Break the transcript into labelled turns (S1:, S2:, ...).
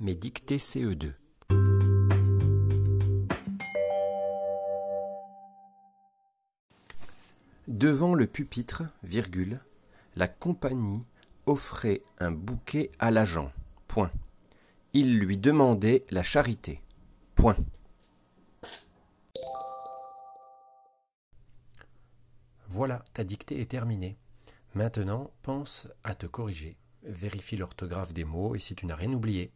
S1: Mes dictées CE2. Devant le pupitre, virgule, la compagnie offrait un bouquet à l'agent. Point. Il lui demandait la charité. Point. Voilà, ta dictée est terminée. Maintenant, pense à te corriger. Vérifie l'orthographe des mots et si tu n'as rien oublié.